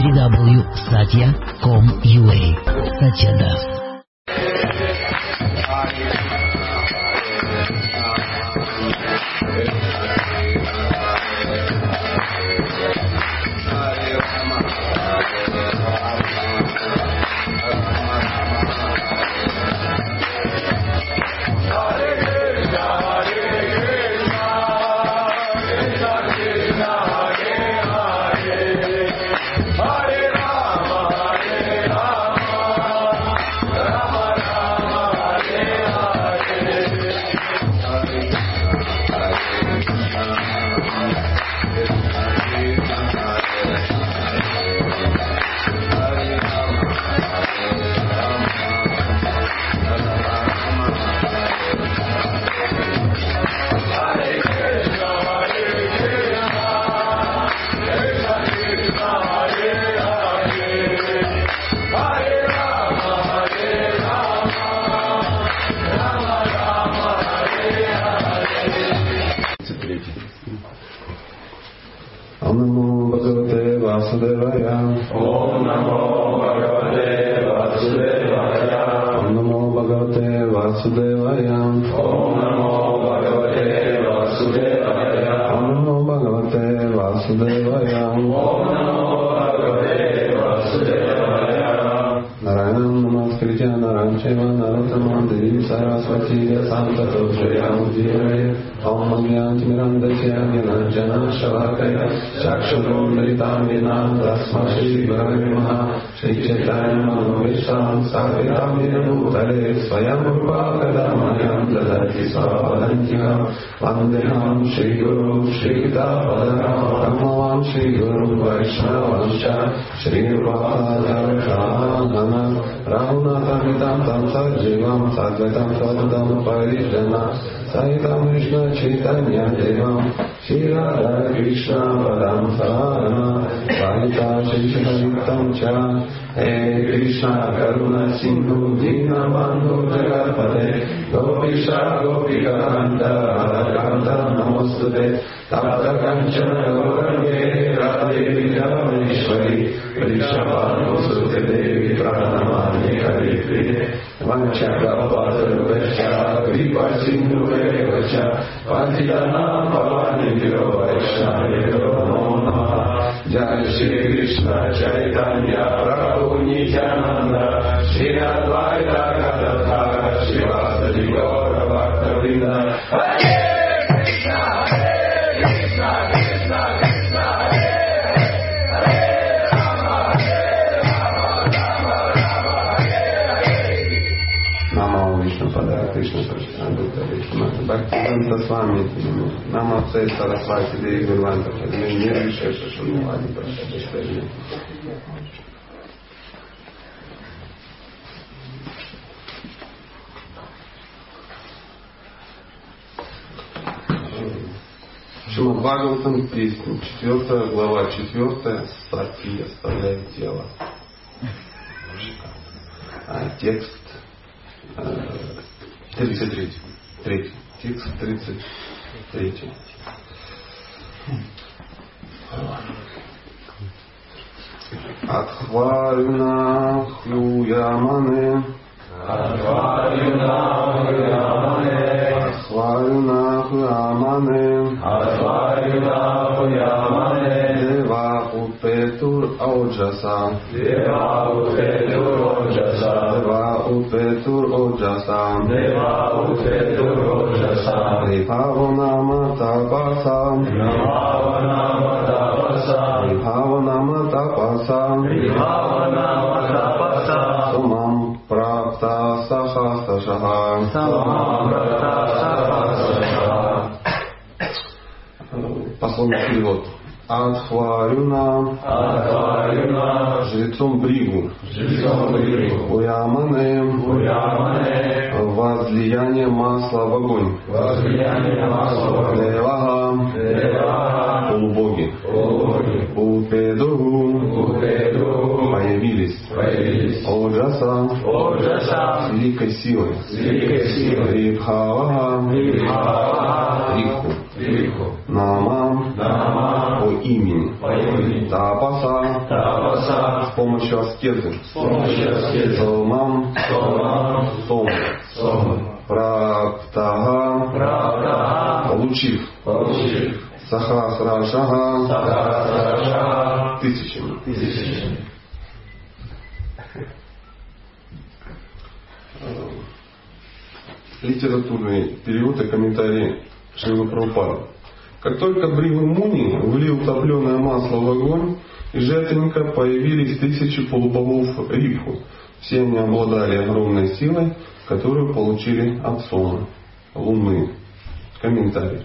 www.satya.com.ua Satya Das. Om ساموپ ملک پہنچ ونشوان رونا کام ساغت ساری چیتنیہ جیو شی ریشن پدم سہ گو پیشا گو پی کامستے پریشا دیکھ پیتا نیے کرم نم Bhaktivedanta Swami Namo Sai Sarasvati Devi Gurvanta Padme Nirvishesha Shunmavadi Prasthana Шримад Бхагаватам, песня, 4 глава, 4 Сати оставляет тело. А текст э, 33. Третий. Текст 33. Адхварюна хлюямане Advaita Yamane. Адхварюна хлюямане Advaita Yamane. Дева упетур ауджаса Deva Upetur Ojasa. Дева упетур ауджаса Deva Upetur Ojasa. Випаванама тапаса Namavanama Tapasa. Випаванама тапаса Vihavanama Tapasa. Сумам прапта Адхварюна Advaita жрецом Бригу Жильцом Бригу. Уямане Уямане. возлияние масла в огонь Возлияние масла. Девага Дева. полубоги Боги. Упедугу Упеду. появились Появились. Оджаса Оджаса. с великой силой С великой силой. Рибхавага Вихава. Риху Виху. Намам Нама. по имени По имени. Тапаса Тапаса с помощью аскезы, С помощью аскезы. Сомам, Сомам. Сом, Сом. Праптага, Правда. получив Получив. Сахасрашага Сахасраша. тысячами. Тысячи. Литературный перевод и комментарий Шрила Прабхупада. Как только Бригу Муни влил топленое масло в огонь, из жертвенника появились тысячи полубогов Рипху. Все они обладали огромной силой, которую получили от Солнца, Луны. Комментарий.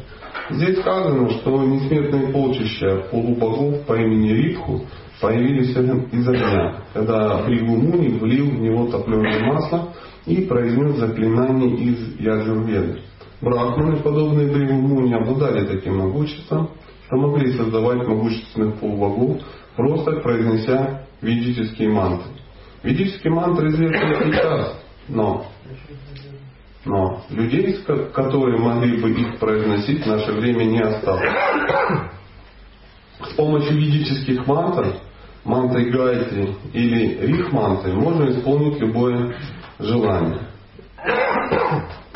Здесь сказано, что несметные полчища полубогов по имени Рипху появились из огня, когда Бригу Муни влил в него топленое масло и произнес заклинание из Яджурведы. Брахманы, подобные Бригу Муни, обладали таким могуществом, что могли создавать могущественных полубогов, просто произнеся ведические мантры. Ведические мантры известны сейчас, но, но людей, ко- которые могли бы их произносить, в наше время не осталось. С помощью ведических мантр, мантры Гайтри или рих мантры, можно исполнить любое желание.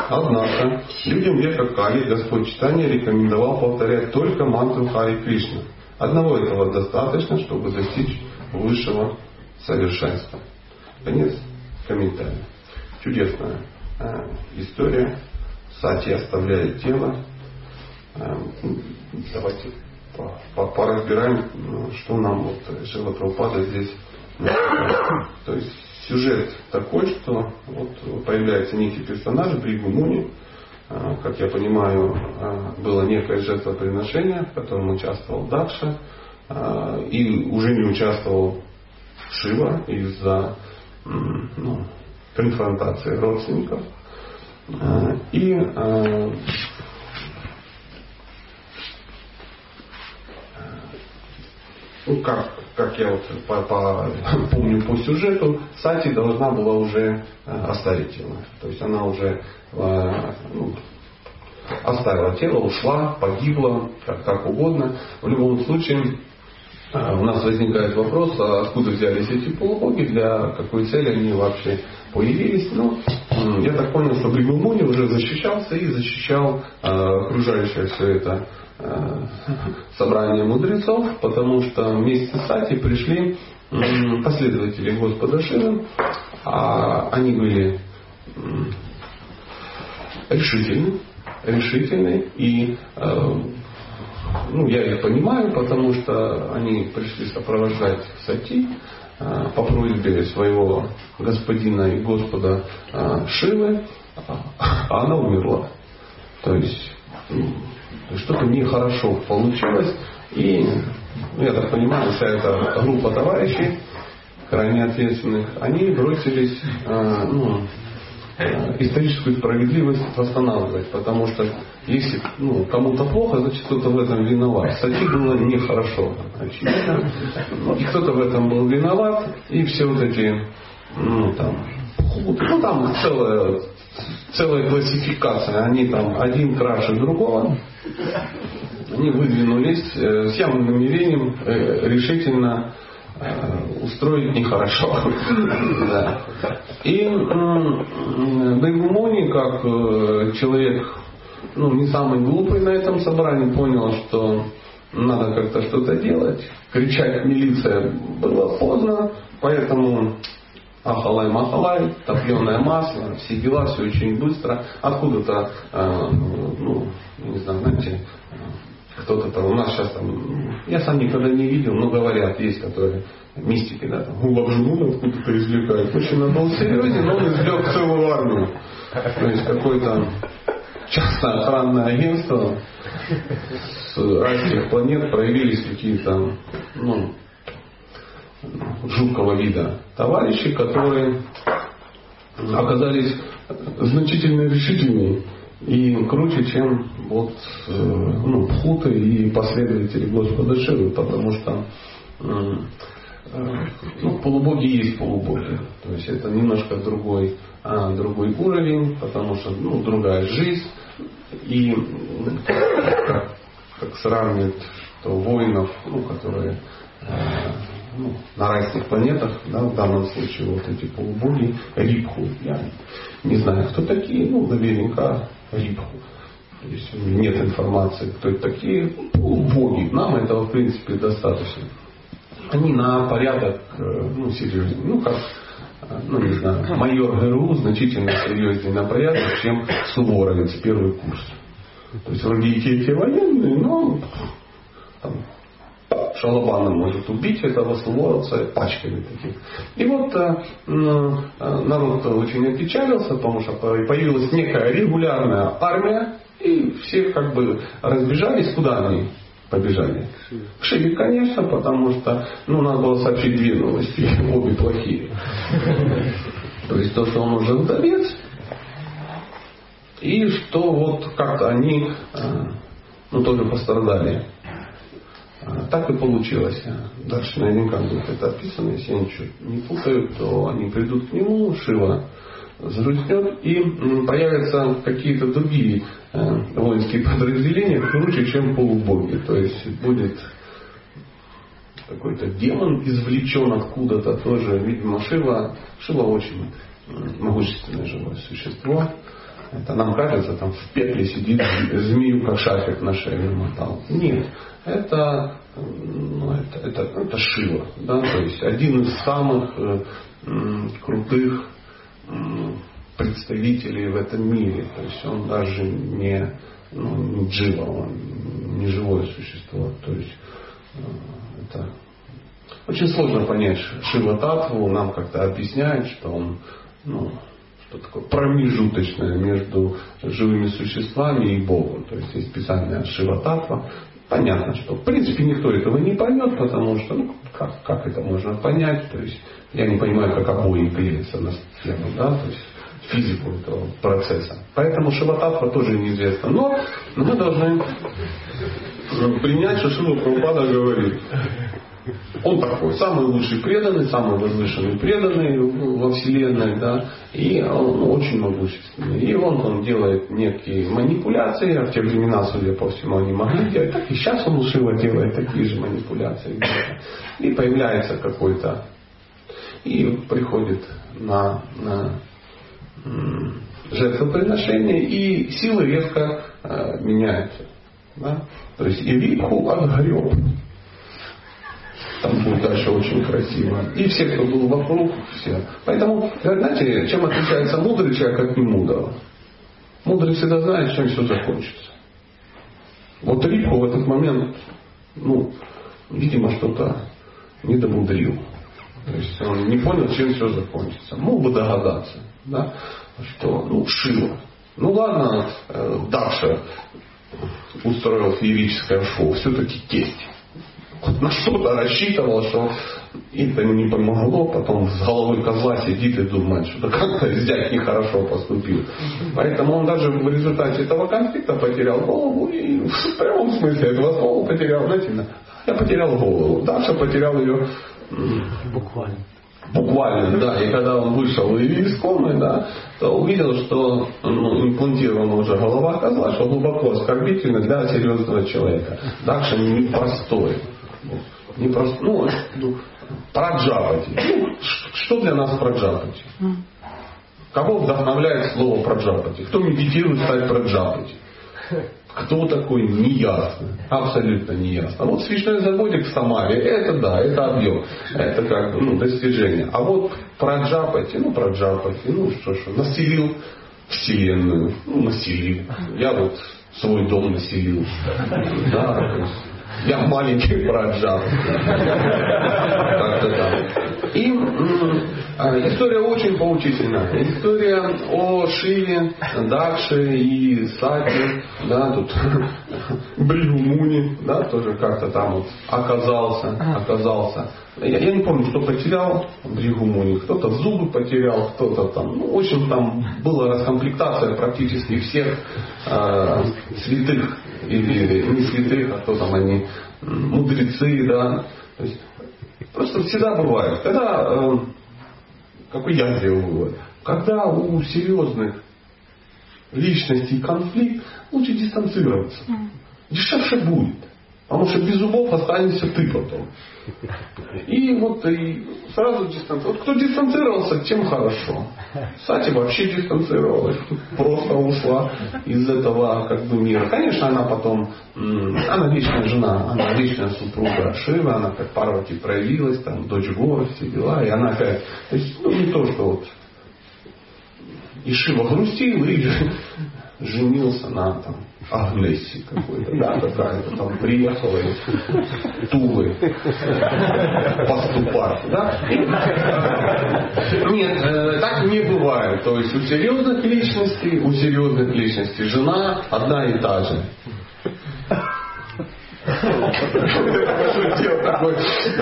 Однако, людям века Кали Господь Читания рекомендовал повторять только мантру Хари Кришна. Одного этого достаточно, чтобы достичь высшего совершенства. Конец комментария. Чудесная э, история. Сати оставляет тело. Э, давайте по- по- поразбираем, ну, что нам вот Шила Прабхупада здесь. То есть сюжет такой, что вот появляется некий персонаж Бригу Муни, э, как я понимаю, э, было некое жертвоприношение, в котором участвовал Дакша, э, и уже не участвовал Шива из-за ну, конфронтации родственников. И ну, как, как я вот по- по- помню по сюжету, Сати должна была уже э, оставить тело. То есть она уже э, ну, оставила тело, ушла, погибла, как, как угодно. В любом случае, э, у нас возникает вопрос, а откуда взялись эти полубоги, для какой цели они вообще появились. Ну, я так понял, что Бригумуни уже защищался и защищал э, окружающее все это собрание мудрецов, потому что вместе с Сати пришли последователи Господа Шивы, а они были решительны, решительны и э, ну, я их понимаю, потому что они пришли сопровождать Сати э, по просьбе своего господина и господа э, Шивы, а она умерла. То есть что-то нехорошо получилось, и, ну, я так понимаю, вся эта группа товарищей, крайне ответственных, они бросились э, ну, э, историческую справедливость восстанавливать, потому что если ну, кому-то плохо, значит кто-то в этом виноват. Сати было нехорошо, очевидно. И кто-то в этом был виноват, и все вот эти, ну там, ну там целая, целая классификация, они там один краше другого, они выдвинулись э, с явным намерением э, решительно э, устроить нехорошо. И Бейгумони, как человек ну, не самый глупый на этом собрании, понял, что надо как-то что-то делать. Кричать милиция было поздно, поэтому Ахалай Махалай, топленое масло, все дела, все очень быстро. Откуда-то, э, ну, не знаю, знаете, э, кто-то там, у нас сейчас там, я сам никогда не видел, но говорят, есть которые мистики, да, там, Лапжуну откуда-то извлекают. Очень он был серьезен, но он извлек целую армию. То есть какой-то частное охранное агентство с райских планет проявились какие-то, ну, жуткого вида товарищи, которые оказались значительно решительнее и круче, чем вот э, ну, пхуты и последователи Господа Шивы, потому что э, э, ну, полубоги есть полубоги. То есть это немножко другой, а, другой уровень, потому что ну, другая жизнь. И как, как сравнивают что воинов, ну, которые ну, на райских планетах, да, в данном случае вот эти полубоги, Рипху. Я не знаю, кто такие, ну, наверняка Рипху. То есть нет информации, кто это такие. Ну, боги. Нам этого, в принципе, достаточно. Они на порядок, э, ну, серьезнее. Ну, как, ну, не знаю, майор ГРУ значительно серьезнее на порядок, чем Суворовец, первый курс. То есть вроде и те, и те военные, но там, шалабаном может убить этого суворовца пачками таких. И вот э, э, народ очень опечалился, потому что появилась некая регулярная армия, и все как бы разбежались, куда они побежали? В Шиве, конечно, потому что ну, надо было сообщить две новости, обе плохие. То есть то, что он уже вдовец, и что вот как-то они э, ну, тоже пострадали. Так и получилось. Дальше наверняка будет это описано. Если я ничего не путаю, то они придут к нему, Шива загрустнет, и появятся какие-то другие э, воинские подразделения круче, чем полубоги. То есть будет какой-то демон извлечен откуда-то тоже. Видимо, Шива, Шива очень могущественное живое существо. Это нам кажется, там в петле сидит змею, как шарфик на шее намотал. Нет, это, ну, это, это, это Шива. Да? То есть один из самых э, крутых представителей в этом мире. То есть он даже не, ну, не джива, он не живое существо. То есть э, это очень сложно понять Шива Татву, нам как-то объясняют, что он ну, что такое промежуточное между живыми существами и Богом. То есть есть специальная Шива Татва. Понятно, что в принципе никто этого не поймет, потому что ну, как, как это можно понять? То есть я не понимаю, как обои клеятся на стену, да, то есть физику этого процесса. Поэтому Шивататва тоже неизвестно. Но мы должны принять, что Шива Прабхупада говорит. Он такой, самый лучший преданный, самый возвышенный преданный во Вселенной, да, и он очень могущественный. И он, он делает некие манипуляции, а в те времена, судя по всему, они могли делать, и сейчас он Шива делает такие же манипуляции. И появляется какой-то, и приходит на, на жертвоприношение, и силы резко э, меняются. Да? То есть Ириху отгреб там будет дальше очень красиво. И все, кто был вокруг, все. Поэтому, знаете, чем отличается мудрый человек от немудрого? Мудрый всегда знает, чем все закончится. Вот Рипку в этот момент, ну, видимо, что-то не домудрил. То есть он не понял, чем все закончится. Мог бы догадаться, да, что, ну, Шива. Ну ладно, э, Даша устроил феерическое шоу, все-таки тесть на что-то рассчитывал, что это ему не помогло, потом с головой козла сидит и думает, что как-то зять нехорошо поступил. Поэтому он даже в результате этого конфликта потерял голову и в прямом смысле этого слова потерял, знаете, я потерял голову. Даша потерял ее буквально. Буквально, да. И когда он вышел из комнаты, да, то увидел, что ну, имплантирована уже голова козла, что глубоко оскорбительно для серьезного человека. Даша непростой. Не просто, ну, ну праджапати. Ну, что для нас праджапати? Кого вдохновляет слово праджапати? Кто медитирует стать праджапати? Кто такой, неясно. Абсолютно неясно. А вот свечной заводик в Самаре, это да, это объем. Это как бы ну, достижение. А вот праджапати, ну праджапати, ну что ж, населил Вселенную, ну населил. Я вот свой дом населил. Да, я маленький так. И а, история очень поучительная. История о Шиве, Дакше и Сати, да, тут Бригумуни, да, тоже как-то там вот оказался, оказался. Я, я не помню, кто потерял Бригумуни, кто-то зубы потерял, кто-то там, ну, в общем, там была раскомплектация практически всех э, святых или не святых, а кто там они, мудрецы, да. То есть, просто всегда бывает, когда, э, какой я вывод, когда у серьезных личностей конфликт, лучше дистанцироваться. Дешевше будет. Потому что без зубов останешься ты потом. И вот и сразу дистанцировался. Вот кто дистанцировался, тем хорошо. Сати вообще дистанцировалась. Просто ушла из этого как бы мира. Конечно, она потом, она вечная жена, она вечная супруга Шивы, она как Парвати проявилась, там, дочь гор, все дела, и она опять, то есть, ну, не то, что вот и Шива грустил, и женился на там, Агнессе какой-то, да, какая-то там приехала из Тулы поступать, да? Нет, э, так не бывает. То есть у серьезных личностей, у серьезных личностей жена одна и та же. Сделал такой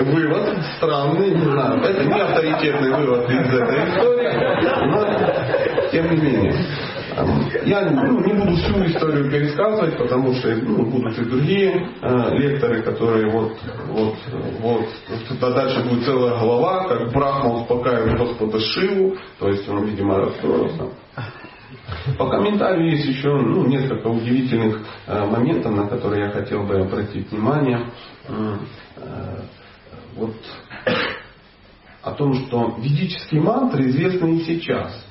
вывод странный, не знаю. Это не авторитетный вывод из этой истории, но тем не менее. Я ну, не буду всю историю пересказывать, потому что ну, будут и другие э, лекторы, которые вот, вот, вот, тогда дальше будет целая глава, как Брахма успокаивает Господа Шиву, то есть он, видимо, расстроился. По комментарию есть еще ну, несколько удивительных э, моментов, на которые я хотел бы обратить внимание. Э, э, вот о том, что ведические мантры известны и сейчас.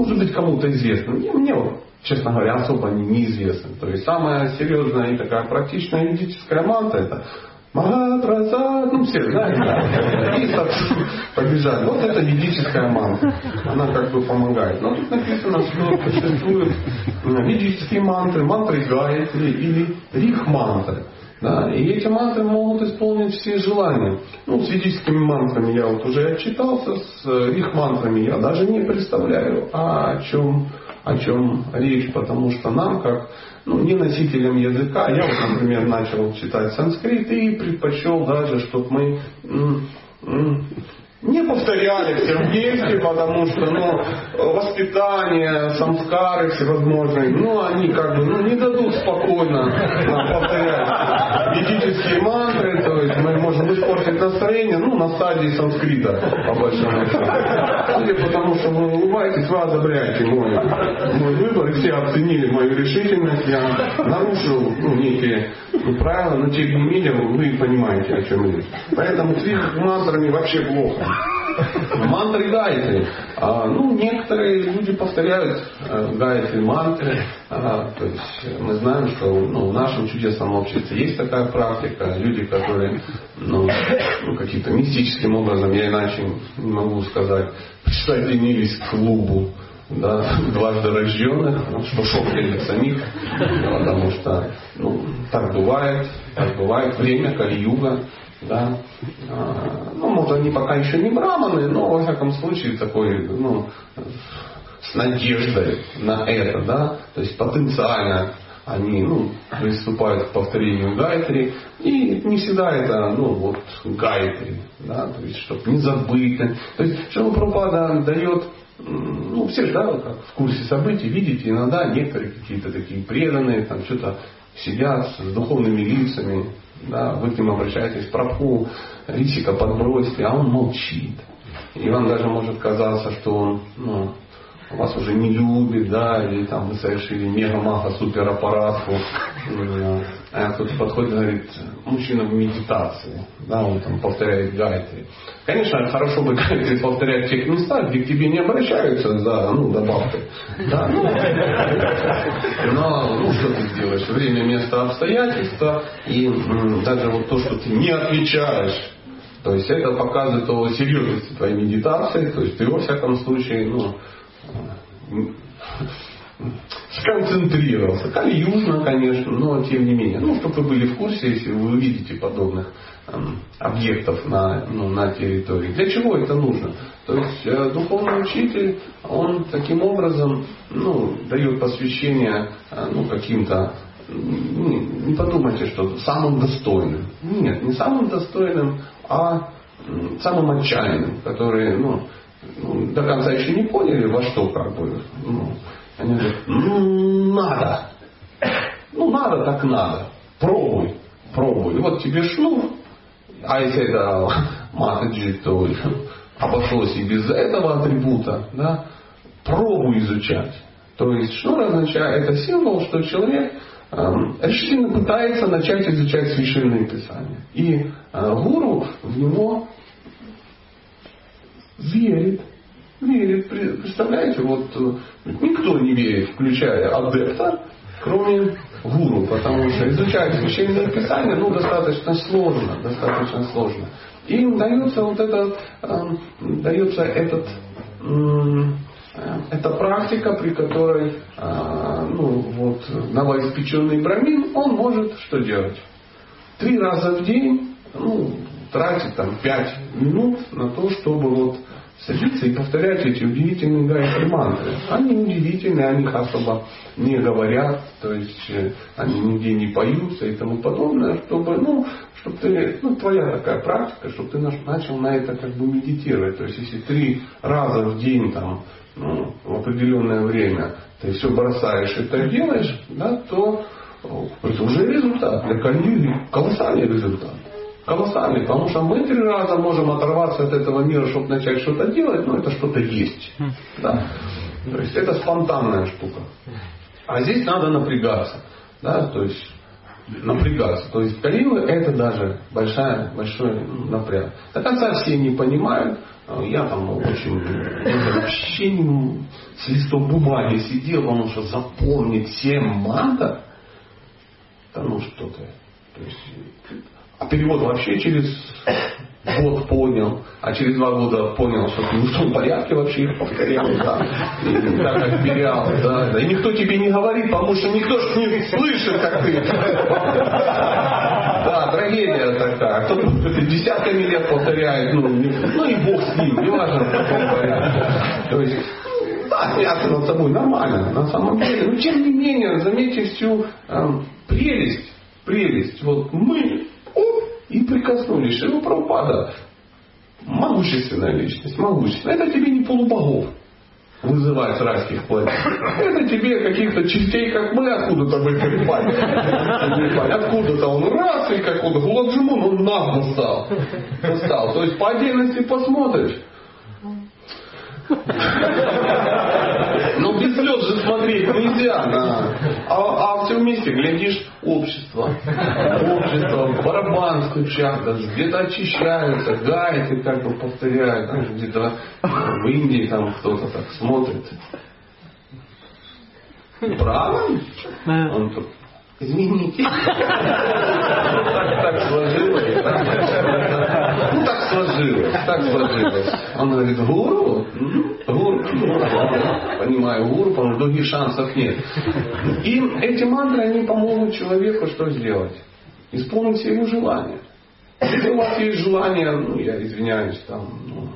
Может быть, кому-то известно. Мне, мне честно говоря, особо они неизвестны. То есть самая серьезная и такая практичная ведическая мантра это Махапрасад, ну все знаете, да, и побежали. Вот это ведическая мантра. Она как бы помогает. Но тут написано, что существуют ведические мантры, мантры Гаятри или рих-мантры. Да, и эти мантры могут исполнить все желания. Ну, с ведическими мантрами я вот уже отчитался, с их мантрами я даже не представляю, а о чем, о чем речь, потому что нам, как ну, не носителям языка, я вот, например, начал читать санскрит и предпочел даже, чтобы мы не повторяли в Сергеевске, потому что ну, воспитание, самскары всевозможные, ну они как бы ну, не дадут спокойно нам повторять ведические мантры, то есть мы можем испортить настроение, ну на стадии санскрита, по большому счету. Потому, что вы улыбаетесь, вы одобряете мой, мой выбор, и все оценили мою решительность, я нарушил ну, некие ну, правила, но тем не менее вы понимаете, о чем речь. Поэтому с мантрами вообще плохо. Мантры гайты. А, ну, некоторые люди повторяют э, гайты мантры. А, то есть мы знаем, что ну, в нашем чудесном обществе есть такая практика. Люди, которые ну, ну, каким-то мистическим образом, я иначе не могу сказать, присоединились к клубу да, дважды рожденных, что шок для самих, потому что ну, так бывает, так бывает, время Кали-юга, да. А, ну, может, они пока еще не браманы, но, во всяком случае, такой, ну, с надеждой на это, да, то есть потенциально они ну, приступают к повторению гайтри, и не всегда это ну, вот, гайтри, да, то есть, чтобы не забыть. То есть, Шила Прабхупада дает ну, все же, да, как в курсе событий, видите, иногда некоторые какие-то такие преданные, там что-то сидят с духовными лицами, да, вы к ним обращаетесь, пропу, рисика подбросьте, а он молчит. И вам даже может казаться, что он ну, вас уже не любит, да, или там вы совершили мега-маха супер А кто-то подходит и говорит, мужчина в медитации, да, он там повторяет гайтри. Конечно, хорошо бы гайтри повторять в тех местах, где к тебе не обращаются за ну, добавкой. Да, ну, но ну, что ты сделаешь? Время, место, обстоятельства, и даже вот то, что ты не отвечаешь то есть это показывает о серьезности твоей медитации, то есть ты во всяком случае ну, сконцентрировался. Кали-южно, конечно, но тем не менее. Ну, чтобы вы были в курсе, если вы увидите подобных эм, объектов на, ну, на территории. Для чего это нужно? То есть э, духовный учитель, он таким образом ну, дает посвящение э, ну, каким-то не, не подумайте, что самым достойным. Нет, не самым достойным, а самым отчаянным, которые ну, ну, до конца еще не поняли, во что как бы. Ну, они говорят, ну надо. Ну надо, так надо. Пробуй, пробуй. Вот тебе шнур, а если это матаджи, то обошлось и без этого атрибута, да, пробуй изучать. То есть шнур означает, это символ, что человек эм, решительно пытается начать изучать священные писания. И э, гуру в него верит. Верит. Представляете, вот э, никто не верит, включая адепта, кроме гуру, потому что изучать священное писание ну, достаточно сложно, достаточно сложно. И им дается вот это, э, дается этот э, это практика, при которой э, ну, вот, новоиспеченный брамин, он может что делать? Три раза в день ну, тратить там, пять минут на то, чтобы вот садиться и повторять эти удивительные гайки мантры. Они удивительные, о них особо не говорят, то есть э, они нигде не поются и тому подобное, чтобы, ну, чтобы ты, ну, твоя такая практика, чтобы ты начал на это как бы медитировать. То есть если три раза в день там, ну, в определенное время ты все бросаешь и это делаешь, да, то это уже результат. Для Кальюги колоссальный результат колоссальный, потому что мы три раза можем оторваться от этого мира, чтобы начать что-то делать, но это что-то есть. Да? То есть это спонтанная штука. А здесь надо напрягаться. Да? То есть напрягаться. То есть Калива это даже большая, большой напряг. До конца все не понимают. Я там очень вообще не, с листом бумаги сидел, потому что запомнить 7 мантов, да ну что-то. То есть перевод вообще через год понял, а через два года понял, что ты в том порядке вообще их повторял, да, и так как да, да, и никто тебе не говорит, потому что никто же не слышит, как ты. Да, трагедия такая. Кто-то это десятками лет повторяет, ну, не, ну и бог с ним, не важно в каком порядке. То есть, да, смеяться над собой нормально, на самом деле. Но тем не менее, заметьте всю э, прелесть, прелесть. Вот мы и прикоснулись. Шива Прабхупада могущественная личность, могущественная. Это тебе не полубогов вызывать с райских планет. Это тебе каких-то частей, как мы, откуда-то выпали. Откуда-то он раз и какой-то Гуладжимун, он нагло стал. стал. То есть по отдельности посмотришь. Ну, без слез же смотреть нельзя. На... А, а все вместе, глядишь, общество. Общество, барабан стучат, где-то очищаются, гайки как бы повторяют. Где-то в Индии там кто-то так смотрит. Право? Он тут Извините. Так сложилось. Ну так сложилось. Так сложилось. Он говорит, гуру? Гуру. Понимаю, гуру, потому что других шансов нет. И эти мантры, они помогут человеку что сделать? Исполнить все его желания. Если у вас есть желание, ну, я извиняюсь, там, ну,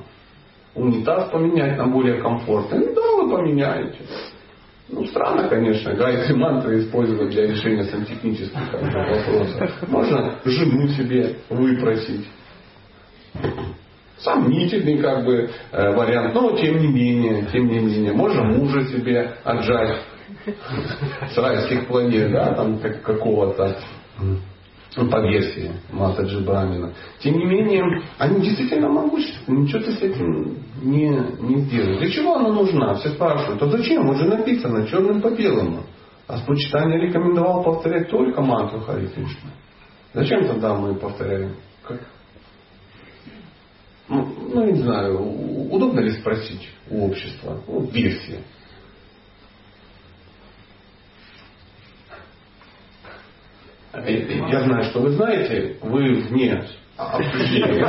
унитаз поменять на более комфортный, ну, да, вы поменяете. Ну, странно, конечно, гайки мантры использовать для решения сантехнических вопросов. Можно жену себе выпросить. Сомнительный как бы э, вариант, но тем не менее, тем не менее, можно мужа себе отжать с райских планет, да, там как, какого-то ну, по версии Матаджи Брамина. Тем не менее, они действительно могущественны, ничего ты с этим не, не сделаешь. Для чего она нужна? Все спрашивают, а зачем? Уже написано черным по белому. А Спочитание рекомендовал повторять только мантру Хари Кришна. Зачем тогда мы повторяем? Как? Ну, ну, не знаю, удобно ли спросить у общества? Ну, версия. Я знаю, что вы знаете, вы вне обсуждения.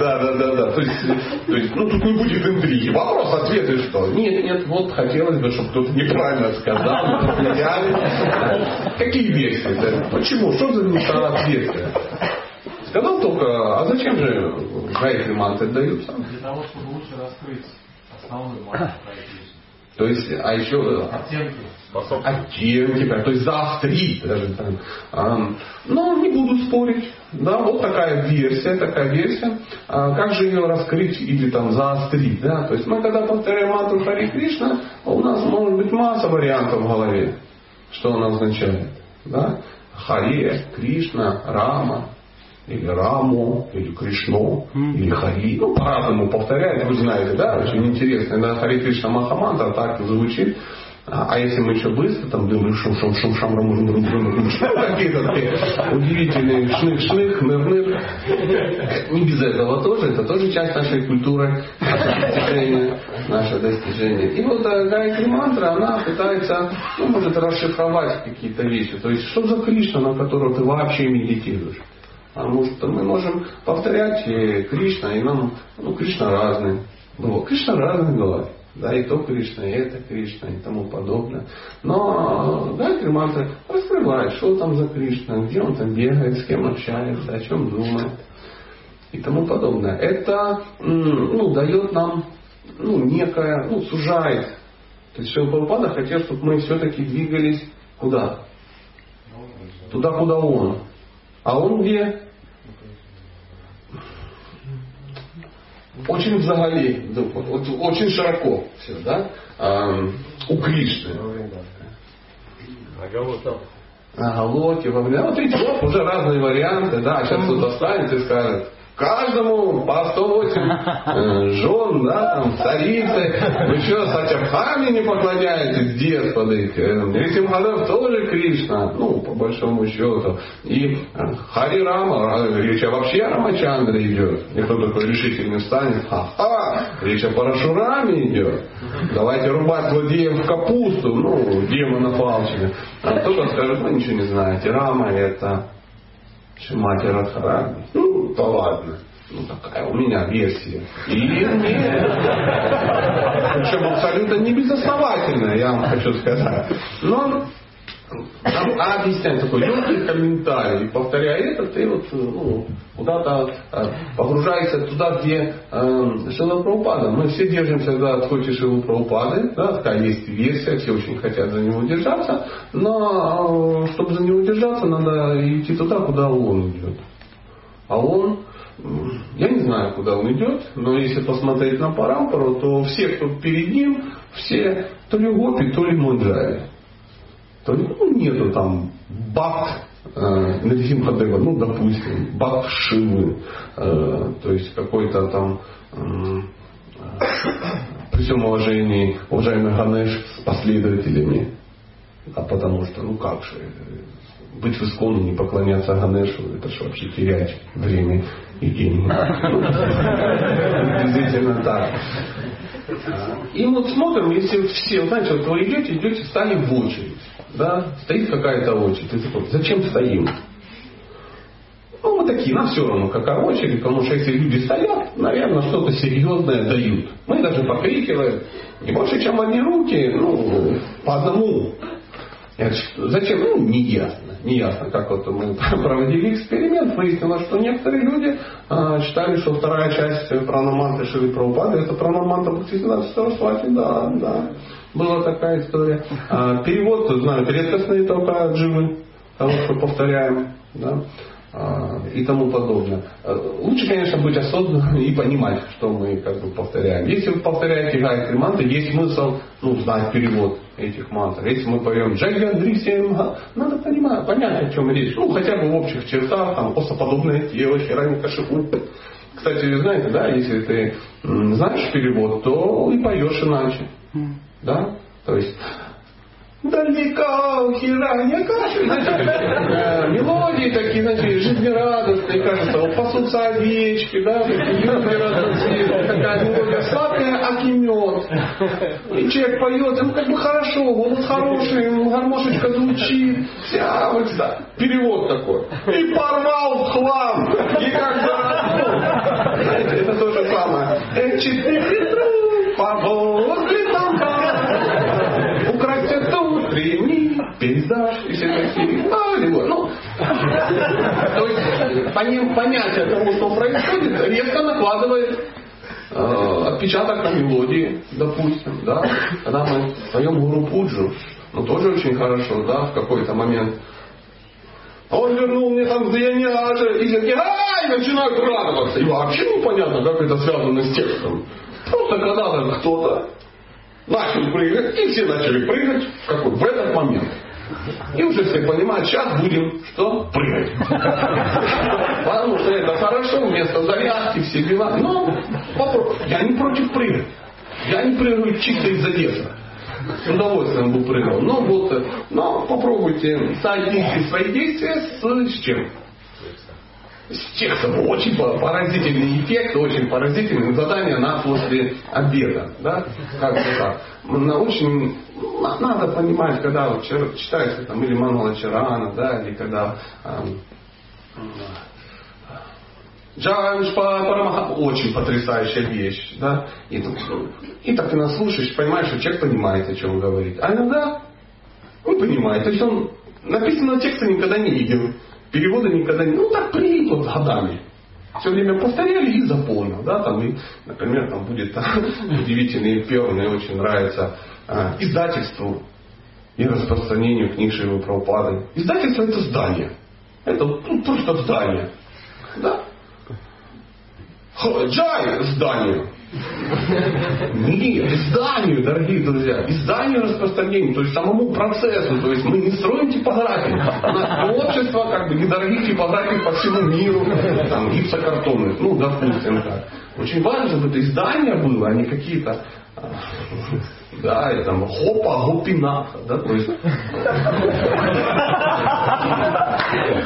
Да, да, да, да. То есть, то есть, ну тут не будет интриги. Вопрос, ответ и что? Нет, нет, вот хотелось бы, чтобы кто-то неправильно сказал, Какие версии? Почему? Что за несоответствие? Сказал только, а зачем же гайки манты даются? Для того, чтобы лучше раскрыть основную мантру то есть, а еще оттенки, оттенки, то есть заострить даже там. А, но не буду спорить. Да, вот такая версия, такая версия. А как же ее раскрыть или там заострить? Да? То есть мы когда повторяем мантру Хари Кришна, у нас может быть масса вариантов в голове, что она означает. Да? Харе, Кришна, Рама, или Раму, или Кришну, mm. или Хари. Ну, по-разному повторяют, вы знаете, да, очень интересно. Да, Хари Кришна Махамантра так звучит. А, а если мы еще быстро там думаем, шум, шум, шум, шам, рам, рам, рам, рам, какие-то такие удивительные шных, шных, ныр, ныр. Не без этого тоже, это тоже часть нашей культуры, наше достижение, наше достижение. И вот э, Гайатри мантра, она пытается, ну, может расшифровать какие-то вещи. То есть, что за Кришна, на которого ты вообще медитируешь? Потому что мы можем повторять и Кришна, и нам, ну, Кришна разный. Ну, Кришна разный бывает. Да, и то Кришна, и это Кришна, и тому подобное. Но Гайатри мантра раскрывает, что там за Кришна, где он там бегает, с кем общается, о чем думает и тому подобное. Это ну, дает нам ну, некое, ну, сужает. То есть Шила Прабхупада хотел, чтобы мы все-таки двигались куда? Туда, куда он. А он где? Очень взагалі, очень широко все, да? А, у Кришны. На Галоте, во время. Вот видите, вот уже разные варианты, да, сейчас кто-то встанет и скажет, каждому по 108 э, жен, да, там, царицы. Вы что, сатябхами не поклоняетесь, дед подойти? Нрисимхадев тоже Кришна, ну, по большому счету. И э, Хари Рама, речь вообще о Рамачандре идет. Никто такой решительный встанет, ха-ха, речь о Парашураме идет. Давайте рубать злодеев в капусту, ну, демона палчами. А кто-то скажет, вы ничего не знаете, Рама это Шимати Радхарани. Ну, то ладно. Ну, такая у меня версия. И нет. Причем абсолютно не безосновательная, я вам хочу сказать. Но там объясняет такой легкий комментарий. И повторяя это, ты вот ну, куда-то э, погружаешься туда, где э, Шила. Мы все держимся за отходе Шилы Прабхупады. Да, такая есть версия, все очень хотят за него держаться. Но э, чтобы за него держаться, надо идти туда, куда он идет. А он я не знаю, куда он идет, но если посмотреть на Парампару, то все, кто перед ним, все то ли гопи, то ли мунджари то ну, нету там бакт э, Надисимхадева, ну, допустим, бакт Шивы, э, то есть какой-то там э, при всем уважении уважаемый Ганеш с последователями, а потому что, ну как же, быть в Исконе, не поклоняться Ганешу, это же вообще терять время и деньги. Действительно так. И вот смотрим, если все, знаете, вот вы идете, идете, стали в очередь да, стоит какая-то очередь. Ты такой, зачем стоим? Ну, мы такие, нам все равно, какая очередь, потому что если люди стоят, наверное, что-то серьезное дают. Мы даже покрикиваем. И больше, чем одни руки, ну, по одному. Зачем? Ну, не ясно. Не ясно, как вот мы проводили эксперимент, выяснилось, что некоторые люди а, считали, что вторая часть пранаманты Шили Прабхупады это пранаманта Бхактисинат Сарасвати, да, да. Была такая история. А, перевод, знаю, редкостные только дживы, того, что повторяем, да, а, и тому подобное. А, лучше, конечно, быть осознанным и понимать, что мы как бы повторяем. Если вы повторяете гайки мантры, есть смысл ну, знать перевод этих мантр. Если мы поем Джагядрисим, надо понимать, понять, о чем речь. Ну, хотя бы в общих чертах, там, подобное тело, херани кашипу. Кстати, знаете, да, если ты знаешь перевод, то и поешь иначе. Да? То есть херания каши, э, мелодии такие, знаете, жизнерадостные, кажется, вот пасутся овечки, да, такие такая мелодия сладкая, аки мед. И человек поет, ему как бы хорошо, голос хороший, гармошечка звучит, вся вот да, перевод такой. И порвал в хлам, и как бы, знаете, это то же самое. Четыре хитры, погоды там, прими пейзаж и все такие, а, либо, ну, то есть понятие того, что происходит, резко накладывает э, отпечаток на мелодии, допустим, да, когда мы поем Гуру Пуджу, ну тоже очень хорошо, да, в какой-то момент он вернул мне там Заяняжа, и все ай, начинают радоваться. И вообще непонятно, как это связано с текстом. Просто когда-то кто-то начал прыгать, и все начали прыгать в, какой? в этот момент. И уже все понимают, сейчас будем что? Прыгать. Потому что это хорошо, вместо зарядки, все дела. Но я не против прыгать. Я не прыгаю чисто из-за детства. С удовольствием бы прыгал. Но вот, но попробуйте соотнести свои действия с, с чем? С текстом. Очень поразительный эффект, очень поразительное задание на после обеда. Да? Как бы так. Очень надо понимать, когда вот читаете там или Мануала Чарана, да, или когда эм, Джавиш Парамаха очень потрясающая вещь. Да? И, и так ты нас слушаешь, понимаешь, что человек понимает, о чем он говорит. А иногда он понимает. То есть он написанного текста никогда не видел. Перевода никогда не... Ну так привык вот годами. Все время повторяли и запомнил. Да? Там, и, например, там будет удивительный пер, мне очень нравится э, издательству и распространению книг Шивы Прабхупады. Издательство это здание. Это ну, просто здание. Да? Джай зданию. Нет, изданию, дорогие друзья, изданию распространению, то есть самому процессу, то есть мы не строим типографии. У нас общество как бы недорогих типографий по всему миру, там гипсокартонных, ну, допустим, так. Очень важно, чтобы это издание было, а не какие-то да, и там хопа, гопинаха, да, то есть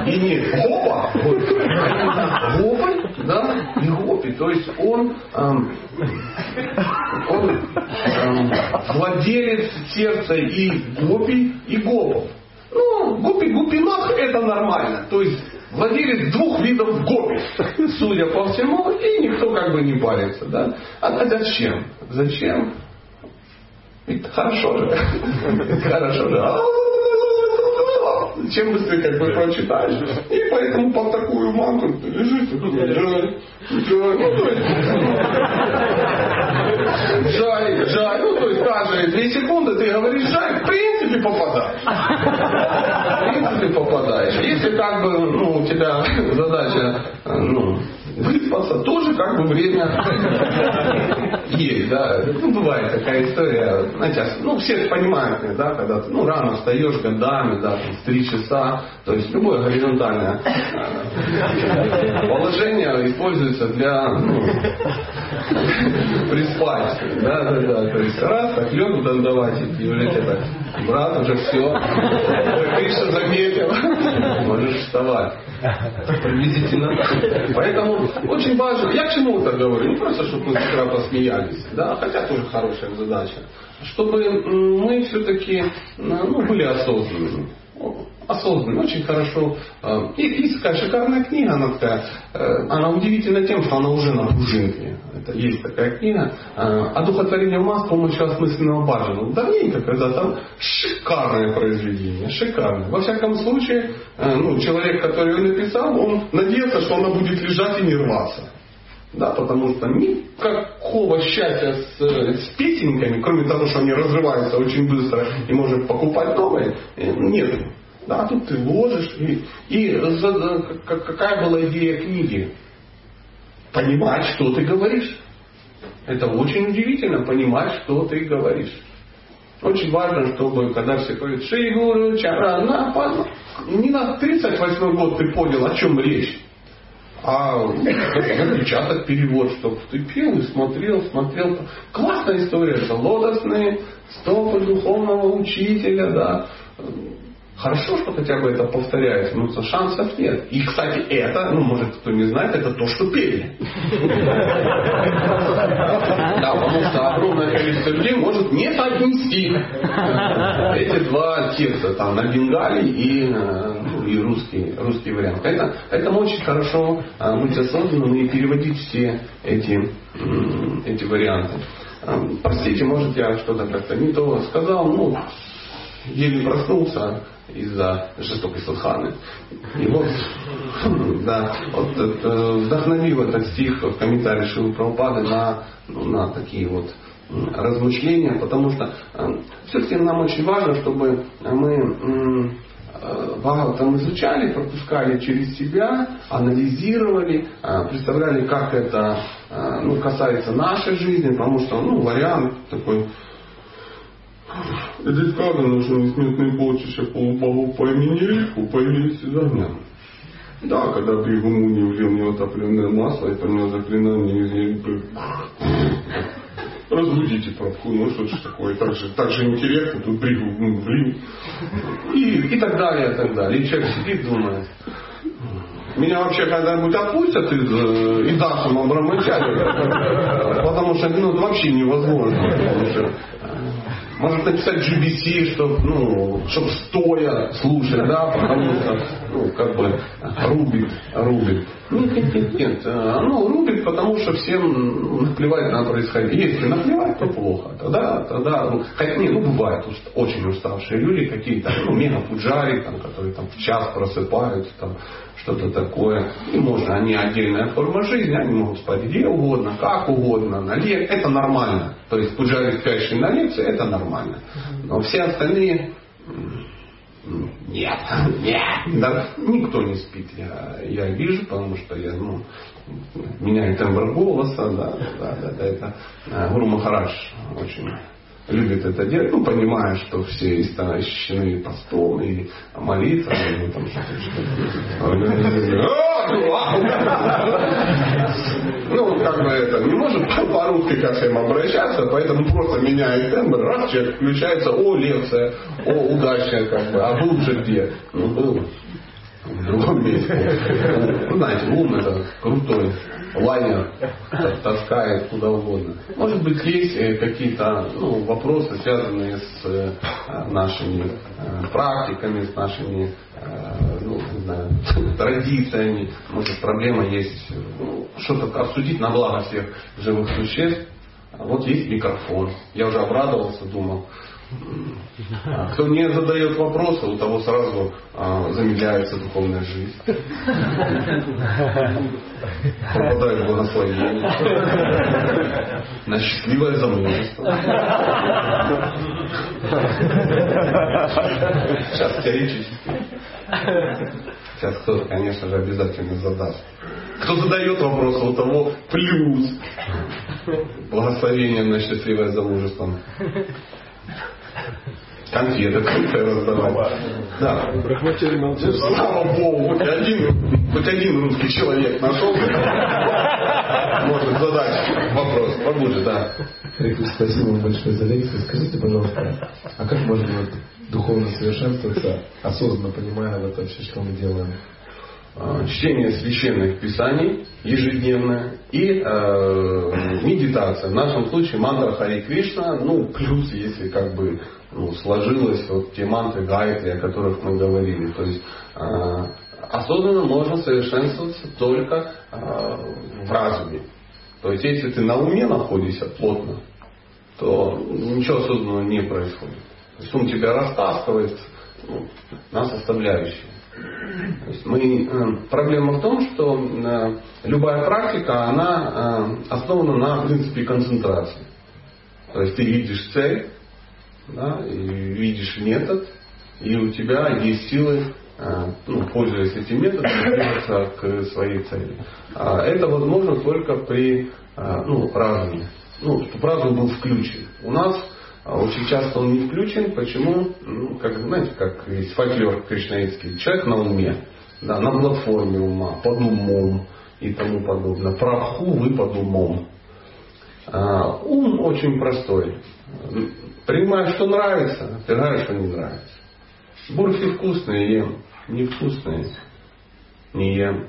и не хопа, гопы, да, и гопи, то есть он, эм, он эм, владелец сердца и гопи, и гопов. Ну, гопи, гупинах это нормально, то есть владелец двух видов гопи, судя по всему, и никто как бы не парится, да. А зачем? Зачем? Ведь хорошо же. Хорошо же. Чем быстрее как бы прочитаешь. И поэтому под такую ты лежишь и думаешь, жаль, жаль, ну то есть, каждые две секунды ты говоришь жаль, в принципе попадаешь. В принципе попадаешь. Если как бы, ну, у тебя задача, ну, выспаться, тоже как бы время есть, да. Ну, бывает такая история, знаете, ну, все понимают, да, когда ты, ну, рано встаешь годами, да, в три часа, то есть любое горизонтальное э, положение используется для, ну, приспать, да, да, да, то есть раз, так лег давать, и уже тебе, брат, уже все, ты что заметил, можешь вставать. Приблизительно. Поэтому очень важно, я к чему это говорю, не просто, чтобы мы вчера посмеялись, да, хотя тоже хорошая задача, чтобы мы все-таки ну, были осознанными осознанно, очень хорошо. Э, и такая шикарная книга, она такая, э, она удивительна тем, что она уже на пружинке. Это есть такая книга. Э, Одухотворение ума с помощью осмысленного баджана. Давненько когда-то шикарное произведение, шикарное. Во всяком случае, ну, человек, который ее написал, он надеется, что она будет лежать и не рваться. Да, потому что никакого счастья с, с песенками, кроме того, что они разрываются очень быстро и можно покупать новые, нет. Да, тут ты ложишь. И, и за, какая была идея книги? Понимать, что ты говоришь. Это очень удивительно, понимать, что ты говоришь. Очень важно, чтобы, когда все говорят, Шейгуру, Чарана, не на 38 год ты понял, о чем речь. А напечатать перевод, чтобы ты пил и смотрел, смотрел. Классная история, это лотосные стопы духовного учителя, да. Хорошо, что хотя бы это повторяется, но шансов нет. И, кстати, это, ну, может, кто не знает, это то, что пели. Да, потому что огромное количество людей может не соотнести эти два текста, там, на бенгале и, ну, и русский, русский вариант. Это, поэтому очень хорошо а, быть осознанным и переводить все эти, эти варианты. А, простите, может, я что-то как-то не то сказал, ну, еле проснулся, из-за жестокой садханы. И вот, да, вот это, вдохновил этот стих в комментарии Шилы Прабхупады на, ну, на такие вот размышления, потому что э, все-таки нам очень важно, чтобы мы э, Бхагаватам изучали, пропускали через себя, анализировали, э, представляли, как это ну, касается нашей жизни, потому что ну, вариант такой Здесь сказано, что несметные по имени Риху появились из огня. Да, когда ты в уму не влил топленое масло и понял заклинание из разбудите пробку, ну что ж такое, так же, так же интересно, тут бригу, ну, блин. И, и так далее, и так далее. И человек сидит, думает, меня вообще когда-нибудь отпустят из, э, из Дашима Брамачари, потому что ну, это вообще невозможно. Может написать GBC, чтобы ну, чтоб стоя слушать, да, потому что, ну, как бы, рубит, рубит. Нет, нет, нет, нет. Оно рубит, потому что всем наплевать на происходящее. Если наплевать, то плохо. Тогда, тогда, ну, хотя, не, ну, бывают очень уставшие люди, какие-то, ну, мега-пуджари, там, которые там в час просыпаются, там, что-то такое. И можно, они отдельная форма жизни, они могут спать где угодно, как угодно, на лек. Это нормально. То есть пуджари, спящий на лекции, это нормально. Но все остальные нет, нет, да, никто не спит, я, я вижу, потому что я, ну, меняю тембр голоса, да, да, да, да это э, Гуру Махарадж очень любит это делать, ну, понимая, что все истощены постом и молитвами, ну, там. Ну, как бы это, не может по-русски ко всем обращаться, поэтому просто меняет тембр, раз человек включается, о, лекция, о, удачная, как бы, а был же где? Ну, был в другом месте. Ну, знаете, ум это крутой лайнер таскает куда угодно. Может быть, есть э, какие-то ну, вопросы, связанные с э, нашими э, практиками, с нашими ну, не знаю, традициями. Может, проблема есть ну, что-то обсудить на благо всех живых существ. Вот есть микрофон. Я уже обрадовался, думал, кто не задает вопросы, у того сразу а, замедляется духовная жизнь. Попадает благословение. На счастливое замужество. Сейчас теоретически. Сейчас кто-то, конечно же, обязательно задаст. Кто задает вопросы, у того плюс. Благословение на счастливое замужество конфеты какие раздавать. Да. Брахмачари молчат. Слава Богу, хоть один, хоть один русский человек нашел, может задать вопрос. Побудет, да. Спасибо вам большое за лекцию. Скажите, пожалуйста, а как можно духовно совершенствоваться, осознанно понимая вот вообще, что мы делаем? А, чтение священных писаний ежедневное и э, медитация. В нашем случае мантра Хари Кришна, ну, плюс, если как бы ну, сложилось вот те мантры Гайтри, о которых мы говорили. То есть э, осознанно можно совершенствоваться только э, в разуме. То есть если ты на уме находишься плотно, то ничего осознанного не происходит. То есть ум тебя растаскивает ну, на составляющие. Мы, э, проблема в том, что э, любая практика, она э, основана на принципе концентрации. То есть ты видишь цель, да, и видишь метод, и у тебя есть силы, ну, пользуясь этим методом, двигаться к своей цели. А это возможно только при ну, разуме. Ну, чтобы разум был включен. У нас очень часто он не включен. Почему? Ну, как, знаете, как есть фольклор кришнаитский. Человек на уме, да, на платформе ума, под умом и тому подобное. Прабху вы под умом. А, ум очень простой. Принимаешь, что нравится, отвергаешь, что не нравится. Бурфи вкусные ем, невкусные не ем.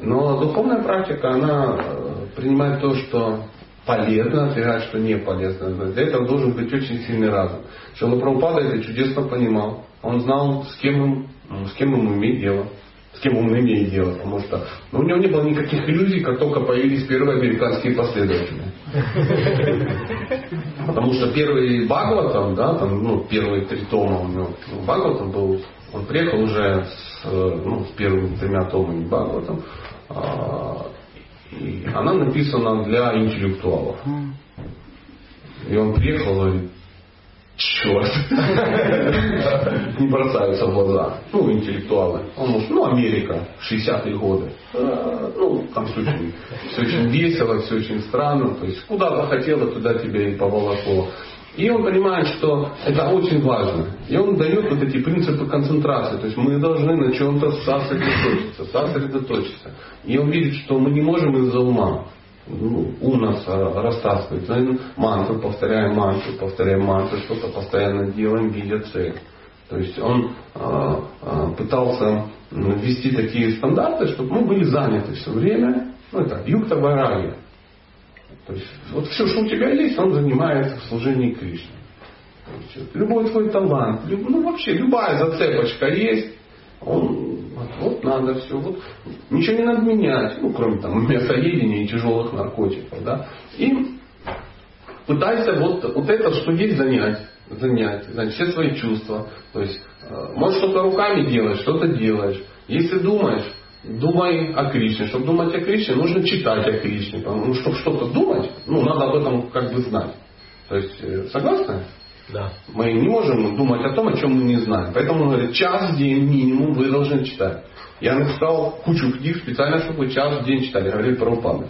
Но духовная практика, она э, принимает то, что полезно, отвергать, что не полезно. Для этого должен быть очень сильный разум. Шила Прабхупада это чудесно понимал. Он знал, с кем, с кем ему иметь дело. С кем он имеет дело. Потому что ну, у него не было никаких иллюзий, как только появились первые американские последователи. Потому что первый Бхагаватам, да, там, ну, первые три тома у него, ну, Бхагаватам был, он приехал уже с, ну, с первыми тремя томами Бхагаватам, а, она написана для интеллектуалов. И он приехал и черт, не бросаются в глаза. Ну, интеллектуалы. Он может, ну, Америка, 60-е годы. Э, ну, там все очень, все очень весело, все очень странно. То есть, куда захотело, туда тебя и поволокло. И он понимает, что это очень важно. И он дает вот эти принципы концентрации. То есть мы должны на чем-то сосредоточиться, сосредоточиться. И он видит, что мы не можем из-за ума. ну, ум нас а, растаскивает. Ну, мантру повторяем, мантру повторяем, мантру, что-то постоянно делаем, видя цель. То есть он а, а, пытался ввести такие стандарты, чтобы мы были заняты все время. Ну, это юкта варали. То есть вот все, что у тебя есть, он занимается в служении Кришне. Любой твой талант, ну вообще любая зацепочка есть, он вот, вот надо все, вот ничего не надо менять, ну кроме там мясоедения и тяжелых наркотиков, да. И пытайся вот, вот это, что есть, занять, занять, занять все свои чувства. То есть, э, может что-то руками делаешь, что-то делаешь. Если думаешь, думай о Кришне. Чтобы думать о Кришне, нужно читать о Кришне. Ну, чтобы что-то думать, ну, надо об этом как бы знать. То есть, э, согласны? Да. Мы не можем думать о том, о чем мы не знаем. Поэтому он говорит, час в день минимум вы должны читать. Я написал кучу книг специально, чтобы вы час в день читали, говорит про упады.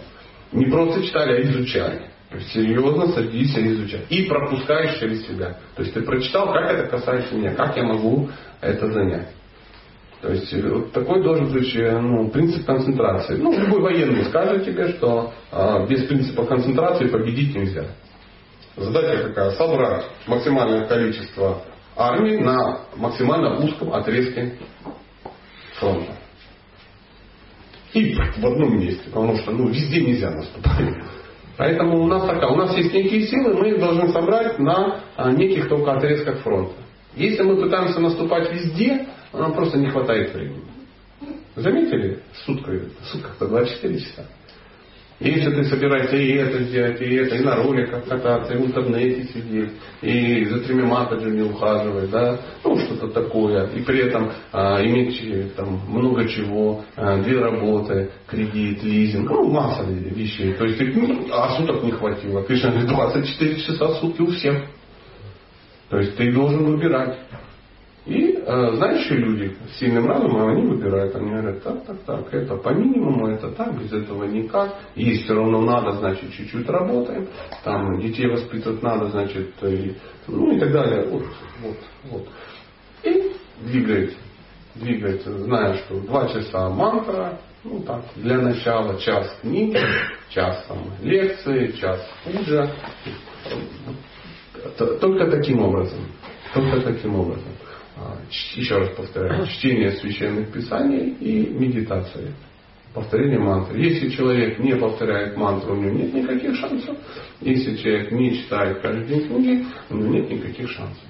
Не просто читали, а изучали. Серьезно садись и изучай. И пропускаешь через себя. То есть ты прочитал, как это касается меня, как я могу это занять. То есть э, вот такой должен быть э, ну, принцип концентрации. Ну, любой военный скажет тебе, что а, без принципа концентрации победить нельзя. Задача какая? Собрать максимальное количество армии на максимально узком отрезке фронта. И в одном месте, потому что ну, везде нельзя наступать. Поэтому у нас такая, у нас есть некие силы, мы их должны собрать на а, неких только отрезках фронта. Если мы пытаемся наступать везде, нам просто не хватает времени. Заметили? Сутка, сутка-то 24 часа. Если ты собираешься и это сделать, и это, и на роликах кататься, и в интернете сидеть, и за тремя матаджами ухаживать, да, ну что-то такое, и при этом а, иметь там много чего, а, две работы, кредит, лизинг, ну масса вещей. То есть, ну, а суток не хватило. Кришна говорит, 24 часа в сутки у всех. То есть ты должен выбирать. И э, знающие люди с сильным разумом, они выбирают, они говорят, так, так, так, это по минимуму, это так, без этого никак. Есть все равно надо, значит, чуть-чуть работаем. Там детей воспитывать надо, значит, и, ну и так далее. Вот, вот, вот. И двигается, двигается, зная, что два часа мантра, ну так, для начала час книги, час там, лекции, час пуджа. Только таким образом. Только таким образом. А, еще раз повторяю, чтение священных писаний и медитация. Повторение мантры. Если человек не повторяет мантру, у него нет никаких шансов. Если человек не читает каждый день книги, у него нет никаких шансов.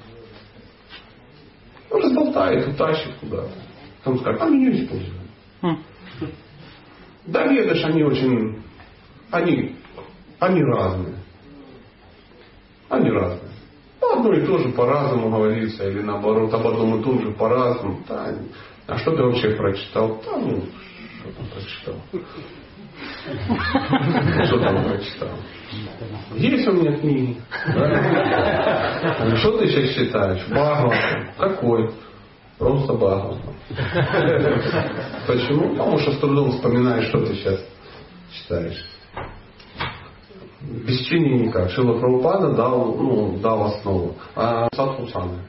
Он разболтает, утащит куда-то. Он скажет, а меня используют. Хм. Да, ведаешь, они очень, они, они разные. Они разные. Одно и то же по-разному говорится, или наоборот, об одном и том же по-разному. Да, а что ты вообще прочитал? Да, ну, что там прочитал? Что там прочитал? Есть у меня книги. Что ты сейчас читаешь? Бхагаватам. Какой? Просто Бхагаватам. Почему? Потому что с трудом вспоминаешь, что ты сейчас читаешь без чтения никак. Шила Прабхупада дал, ну, дал основу. А садхусаны.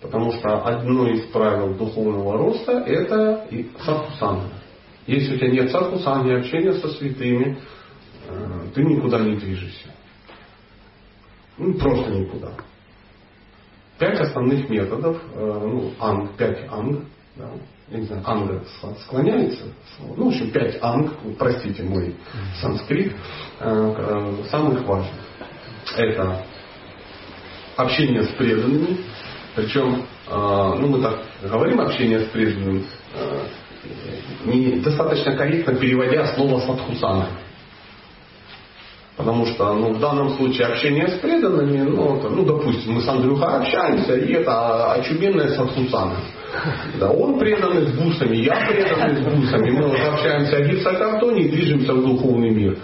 Потому что одно из правил духовного роста это садхусана. Если у тебя нет садхусаны, общения со святыми, э, ты никуда не движешься. Ну, просто никуда. Пять основных методов, э, ну, анг, пять анг, да, я не знаю, анга склоняется. Ну, в общем, пять анг, простите мой санскрит, э, э, самых важных. Это общение с преданными, причем, э, ну мы так говорим общение с преданными, недостаточно корректно переводя слово садхусана. Потому что ну, в данном случае общение с преданными, ну, это, ну допустим, мы с Андрюхой общаемся, и это очубенная садхусана. Да, он преданный с бусами, я преданный с бусами. Мы вот общаемся о гипсокартоне и движемся в духовный мир.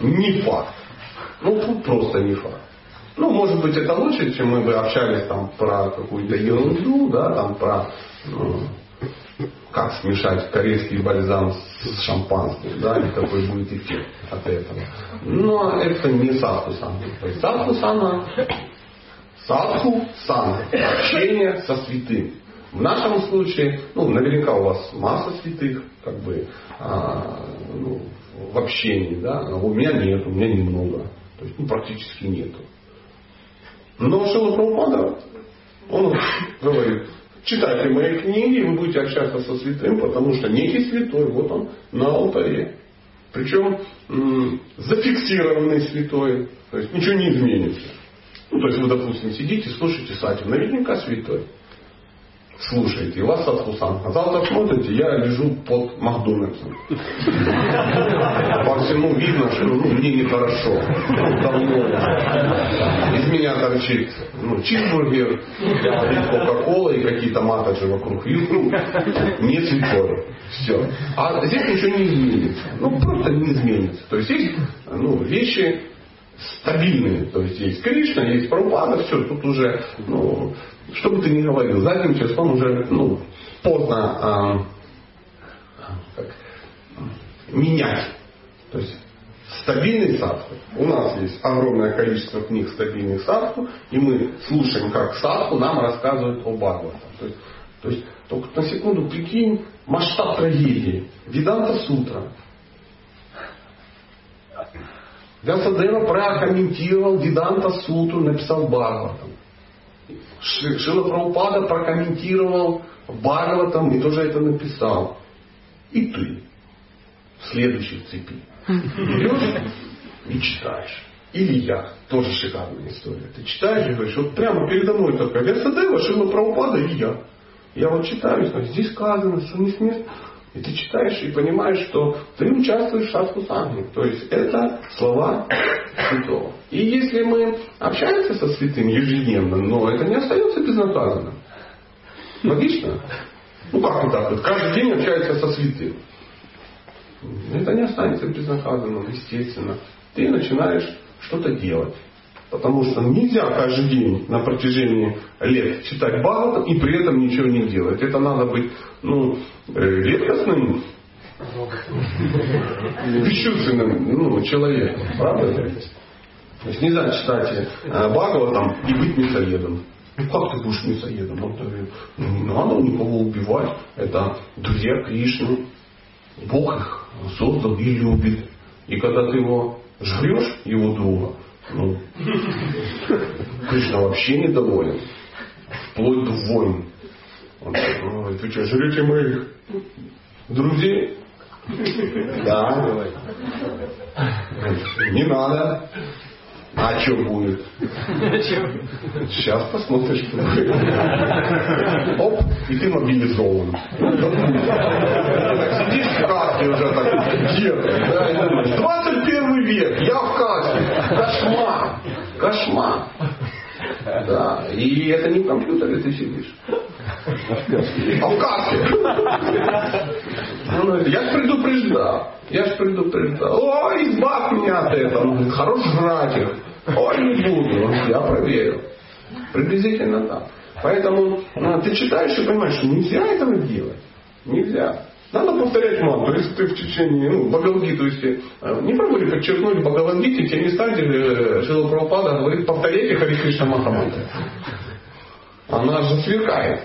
Не факт. Ну, тут просто не факт. Ну, может быть, это лучше, чем мы бы общались там про какую-то ерунду, да, там про ну, как смешать корейский бальзам с шампанским, да, и какой будет эффект от этого. Но это не садху сана. Садху сана, садху сана, общение со святым. В нашем случае, ну, наверняка у вас масса святых, как бы, а, ну, в общении, да, а у меня нет, у меня немного, то есть ну, практически нету. Но Шила Прабхупада, он говорит, читайте мои книги, вы будете общаться со святым, потому что некий святой, вот он на алтаре. Причем м- зафиксированный святой, то есть ничего не изменится. Ну, то есть вы, допустим, сидите, слушаете сати, наверняка святой. Слушаете, вас садхусан. А завтра смотрите, я лежу под Макдональдсом. По всему видно, что ну, мне нехорошо. Давно. Из меня торчит ну, чизбургер, кока-кола и какие-то матаджи вокруг. И, ну, не святой. Все. А здесь ничего не изменится. Ну, просто не изменится. То есть есть ну, вещи, стабильные. То есть есть Кришна, есть Прабхупада, все, тут уже, ну, что бы ты ни говорил, задним числом уже ну, поздно а, как, менять. То есть стабильный садху. У нас есть огромное количество книг стабильных садху, и мы слушаем, как садху нам рассказывают о Бхагаватам. То есть, то есть только на секунду прикинь масштаб трагедии. Виданта Сутра. Вясадева прокомментировал Виданта Сутру, написал Бхагаватам. Шила Прабхупада прокомментировал Бхагаватам и тоже это написал. И ты в следующей цепи берешь и читаешь. Или я. Тоже шикарная история. Ты читаешь и говоришь, вот прямо передо мной только Весадева, Шила Прабхупада и я. Я вот читаю, здесь сказано, что не смерть. И ты читаешь и понимаешь, что ты участвуешь в шатку сангли. То есть это слова святого. И если мы общаемся со святым ежедневно, но это не остается безнаказанным. Логично? Ну как вот так вот? Каждый день общается со святым. Это не останется безнаказанным, естественно. Ты начинаешь что-то делать. Потому что нельзя каждый день на протяжении лет читать Бхагаватам и при этом ничего не делать. Это надо быть ну, э, редкостным, бесчувственным ну, человеком. Правда? То есть нельзя читать э, Бхагаватам и быть мясоедом. Ну как ты будешь мясоедом? Он говорит, ну не надо никого убивать. Это друзья Кришны. Бог их создал и любит. И когда ты его жрешь, его друга, ну, Кришна вообще недоволен. Вплоть до войн. Он такой, вы что, жрете моих друзей? Да. Не надо. А что будет? Сейчас посмотришь, что будет. Оп, и ты мобилизован. Сидишь в каске уже так, где да, и думаешь, 21 век, я в каске. Кошмар. Кошмар. Да, и это не в компьютере ты сидишь. А в каске. Я же предупреждал. Я же предупреждал. Ой, избавь меня от этого. Хорош жрать их. Ой, не буду. Я проверил. Приблизительно так. Поэтому ну, ты читаешь и понимаешь, что нельзя этого делать. Нельзя. Надо повторять мантру. Если ты в течение, ну, Бхагавадгиту, если э, не пробовали подчеркнуть в Бхагавадгите, те места, где э, Шила Прабхупада говорит, повторяйте Хари Кришна Махамантру. Она же сверкает.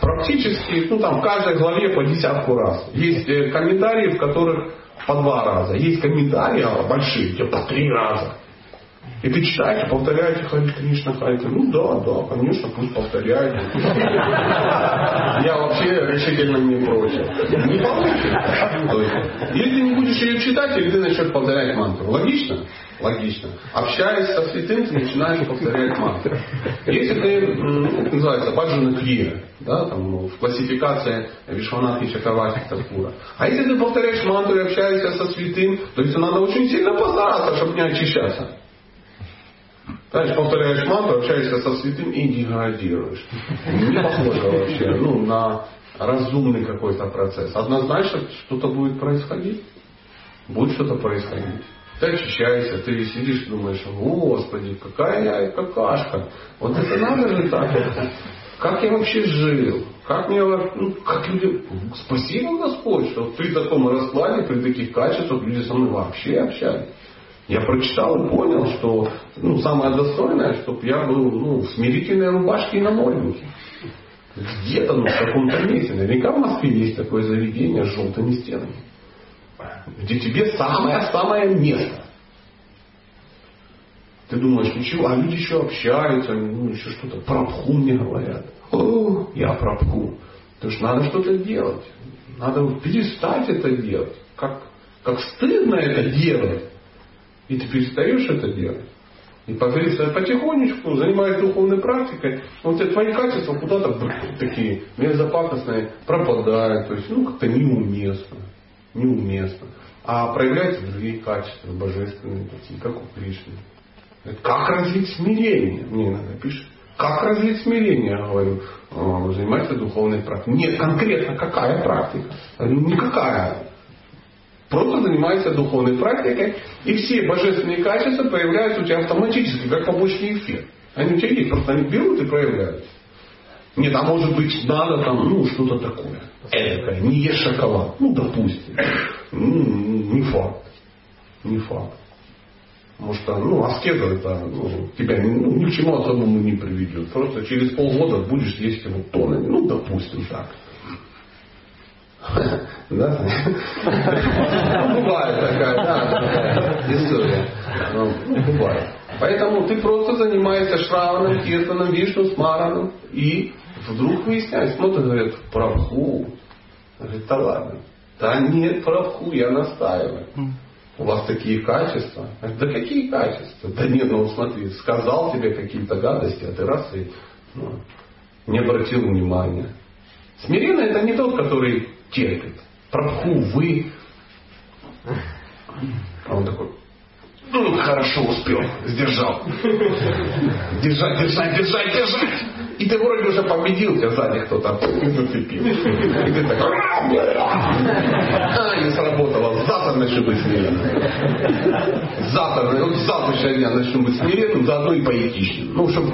Практически, ну там в каждой главе по десятку раз. Есть э, комментарии, в которых по два раза. Есть комментарии а большие, где по три раза. И ты читаешь, повторяете Хари Кришна, Хари Ну да, да, конечно, пусть повторяет. Я вообще решительно не против. Не получится. Если не будешь ее читать, или ты начнешь повторять мантру. Логично? Логично. Общаясь со святым, ты начинаешь повторять мантру. Если ты, ну, это называется, баджана крия, да, там, ну, в классификации Вишванахи Чакавахи Такура. А если ты повторяешь мантру и общаешься со святым, то есть надо очень сильно постараться, чтобы не очищаться. Дальше повторяешь мантру, общаешься со святым и деградируешь. Не похоже вообще ну, на разумный какой-то процесс. Однозначно что-то будет происходить. Будет что-то происходить. Ты очищаешься, ты сидишь и думаешь, Господи, какая я какашка. Вот это надо же так. Как я вообще жил? Как мне, ну, как люди, спасибо Господь, что при таком раскладе, при таких качествах люди со мной вообще общались. Я прочитал и понял, что ну, самое достойное, чтобы я был ну, в смирительной рубашке и на наморднике. Где-то, ну, в каком-то месте. Наверняка в Москве есть такое заведение с желтыми стенами. где тебе самое-самое место. Ты думаешь, ничего, а люди еще общаются, ну еще что-то, про пху мне говорят. О, я про пху. То надо что-то делать. Надо перестать это делать. Как, как стыдно это делать. И ты перестаешь это делать. И потихонечку, занимаясь духовной практикой, вот эти твои качества куда-то такие мерзопакостные пропадают. То есть, ну, как-то неуместно. Неуместно. А проявляются другие качества, божественные такие, как у Кришны. Как развить смирение? Мне иногда пишет. Как развить смирение? Я говорю, занимайся духовной практикой. Нет, конкретно какая практика? Никакая. Просто занимайся духовной практикой, и все божественные качества появляются у тебя автоматически, как побочный эффект. Они у тебя есть, просто они берут и проявляются. Нет, а может быть надо там, ну, что-то такое. Эдакое, не ешь шоколад. Ну, допустим. Ну, не факт. Не факт. Потому что, ну, аскеза это ну, тебя ну, ни к чему особому не приведет. Просто через полгода будешь есть его тоннами. Ну, допустим, так. Да? Ну, бывает такая, да, история. Ну, бывает. Поэтому ты просто занимаешься шраваном, киртаном, вишну, смараном. И вдруг выясняешь, смотрят, говорят, прабху. Говорит, да ладно. Да нет, прабху, я настаиваю. У вас такие качества. Говорит, да какие качества? Да нет, ну смотри, сказал тебе какие-то гадости, а ты раз и ну, не обратил внимания. Смиренный это не тот, который терпит. Прабху, вы. А он такой, ну, хорошо успел, сдержал. Держать, держать, держать, держать. И ты вроде уже победил, тебя сзади кто-то зацепил. И ты такой, а, не сработало. Завтра начну быть смиренным. Завтра, вот с завтрашнего дня начну быть смиренным, заодно и поэтичным. Ну, чтобы...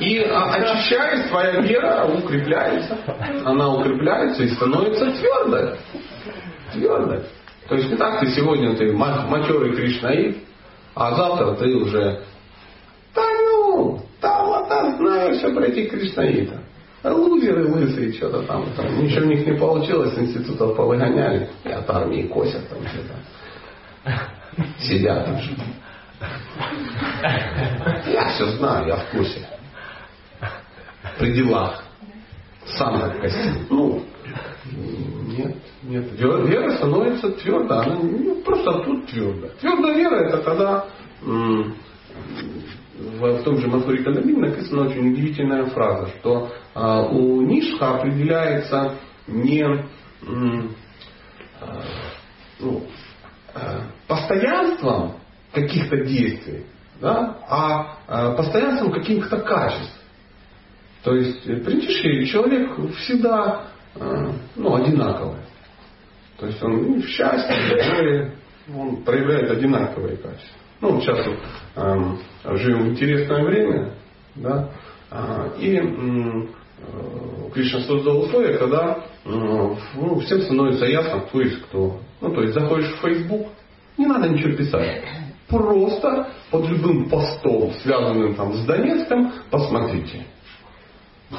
И очищаясь, твоя вера укрепляется. Она укрепляется и становится твердой. Твердой. То есть не так ты сегодня ты матерый кришнаит, а завтра ты уже да ну, там вот там все про этих кришнаита. Лузеры лысые, что-то там, там. Ничего у них не получилось, институтов повыгоняли. И от армии косят там что-то. Сидят там что-то. Я все знаю, я в курсе. При делах. Сам так костил. Ну, нет, нет. Вера становится твердо. Она ну, просто тут твердо. Твердая вера это когда в, том же Мадхури Кандамин написана очень удивительная фраза, что а, у Нишха определяется не а, ну, а, постоянством каких-то действий, да, а, а постоянством каких-то качеств. То есть э, при человек всегда э, ну, одинаковый. То есть он ну, в счастье, в горе, он проявляет одинаковые качества. Ну, сейчас вот, э, живем в интересное время, да, э, и э, Кришна создал условия, когда э, ну, всем становится ясно, кто есть кто. Ну, то есть заходишь в Facebook, не надо ничего писать. Просто под любым постом, связанным там с Донецком, посмотрите.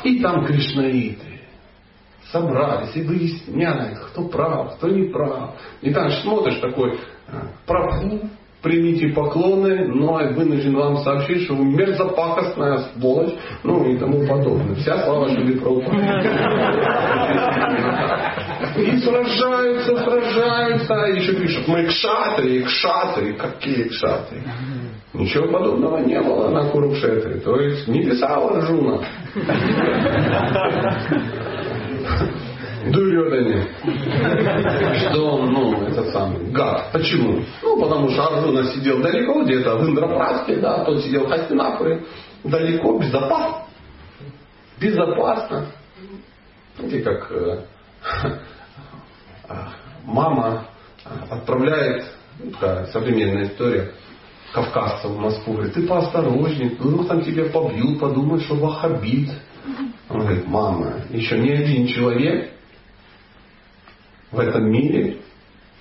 И там кришнаиты собрались и выясняют, кто прав, кто не прав. И там смотришь такой, «А, прабху, примите поклоны, но я вынужден вам сообщить, что вы мерзопакостная сволочь, ну и тому подобное. Вся слава Шили И сражаются, сражаются, и еще пишут, мы кшатры, кшатры, какие кшатры. Ничего подобного не было на Курукшетре. То есть не писала Жуна. Дурёдане. Что он, ну, этот самый, гад. Почему? Ну, потому что Арджуна сидел далеко, где-то в Индрапраске, да, тот сидел в Хастинапуре. Далеко, безопасно. Безопасно. Знаете, как э, мама отправляет, ну, такая современная история, кавказцев в Москву, говорит, ты поосторожней, вдруг там тебя побьют, подумают, что вахабит. Он говорит, мама, еще ни один человек в этом мире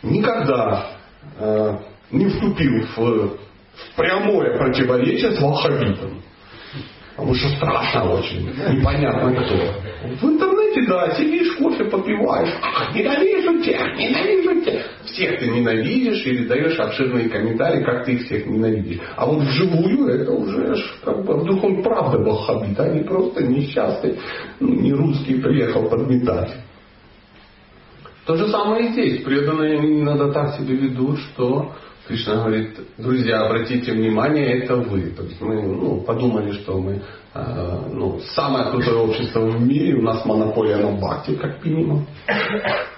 никогда э, не вступил в, в прямое противоречие с ваххабитом. Потому что страшно очень, непонятно кто. В интернете работе, да, сидишь, кофе попиваешь, «Ах, ненавижу тех, ненавижу тех. Всех ты ненавидишь или даешь обширные комментарии, как ты их всех ненавидишь. А вот вживую это уже как бы вдруг он правда бахабит, а не просто несчастный, ну, не русский приехал подметать. То же самое и здесь. Преданные иногда так себя ведут, что Кришна говорит, друзья, обратите внимание, это вы. То есть мы ну, подумали, что мы э, ну, самое крутое общество в мире, у нас монополия на бхакти, как минимум.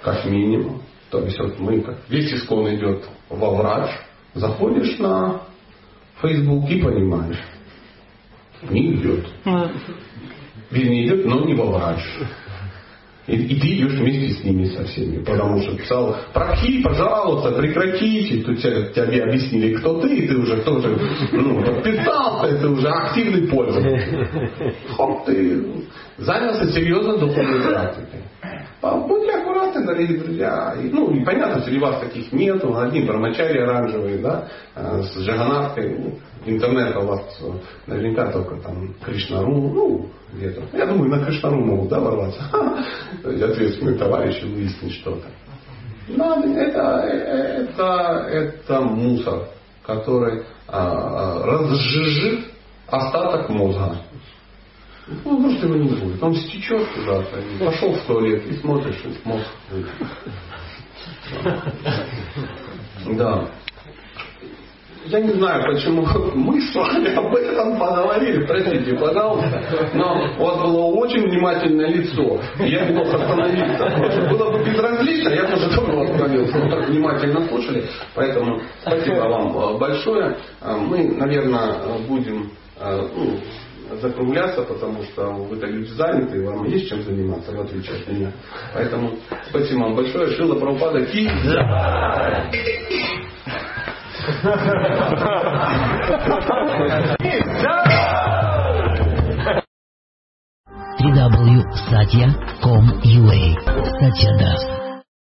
Как минимум. То есть вот мы, как весь искон идет во врач, заходишь на Facebook и понимаешь, не идет. Вернее, идет, но не во врач. И, и ты идешь вместе с ними со всеми. Потому что писал, прохи, пожалуйста, прекратите. Тут тебе, объяснили, кто ты, и ты уже тоже ну, подписался, ты уже активный пользователь. Хоп, ты занялся серьезно духовной практикой. Будьте аккуратны, дорогие друзья. И, ну, и понятно, среди вас таких нету. Одни брамачари оранжевые, да, э, с джаганаткой. Интернета у вас э, наверняка только там Кришнару, ну, где-то. Я думаю, на Кришнару могут, да, ворваться. Ответственные товарищи выяснить что-то. Надо, это, это, это мусор, который а, а разжижит остаток мозга. Ну, может его не будет. Он стечет куда-то. Пошел в туалет и смотришь, и мозг Да. Я не знаю, почему мы с вами об этом поговорили, простите, пожалуйста, но у вас было очень внимательное лицо. Я не мог остановиться. Было бы безразлично, я тоже тоже остановился. Вы так внимательно слушали, поэтому спасибо вам большое. Мы, наверное, будем ну, закругляться, потому что вы-то люди заняты, вам есть чем заниматься, в отличие от меня. Поэтому спасибо вам большое. Шила Прабхупада Ки. www.satya.com.ua Satya Das